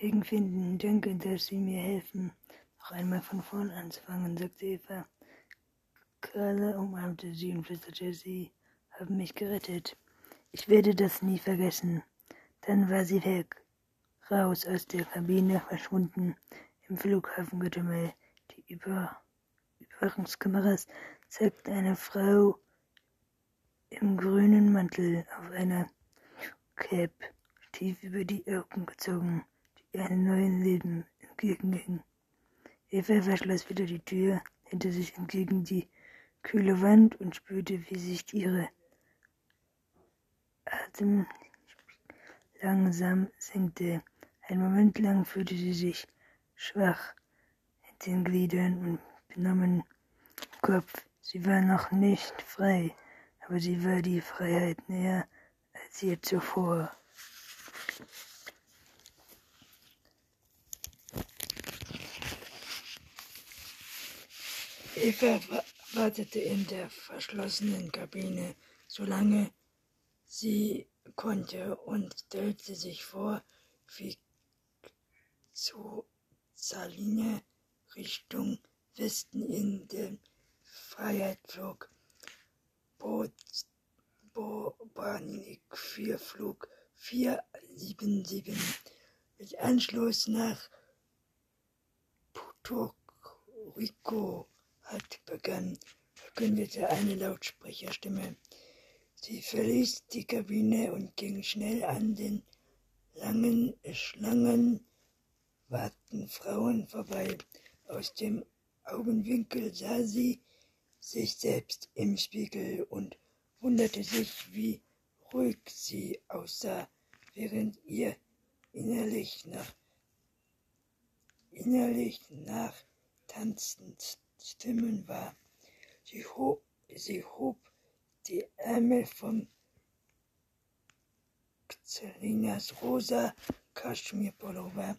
wegen finden. Danke, dass Sie mir helfen, noch einmal von vorn anzufangen, sagte Eva. Carla umarmte sie und flüsterte, Sie haben mich gerettet. Ich werde das nie vergessen. Dann war sie weg, raus aus der Kabine, verschwunden im Flughafengetümmel. Die Über Überwachungskameras zeigten eine Frau im grünen Mantel auf einer Cap, tief über die Augen gezogen, einem neuen Leben entgegenging. Eva verschloss wieder die Tür hinter sich entgegen die kühle Wand und spürte, wie sich ihre Atem langsam senkte. Ein Moment lang fühlte sie sich schwach in den Gliedern und benommen im Kopf. Sie war noch nicht frei, aber sie war die Freiheit näher als je zuvor. Eva wartete in der verschlossenen Kabine, solange sie konnte und stellte sich vor, wie zu Saline Richtung Westen in den Freiheit flog. Bobanik 4 Flug 477 mit Anschluss nach Puerto Rico hat begann, verkündete eine Lautsprecherstimme. Sie verließ die Kabine und ging schnell an den langen Schlangen warten Frauen vorbei. Aus dem Augenwinkel sah sie sich selbst im Spiegel und wunderte sich, wie ruhig sie aussah, während ihr innerlich nach innerlich nach tanzend Stimmen war. Sie hob, sie hob die Ärmel von Zelinas rosa Kaschmirpullover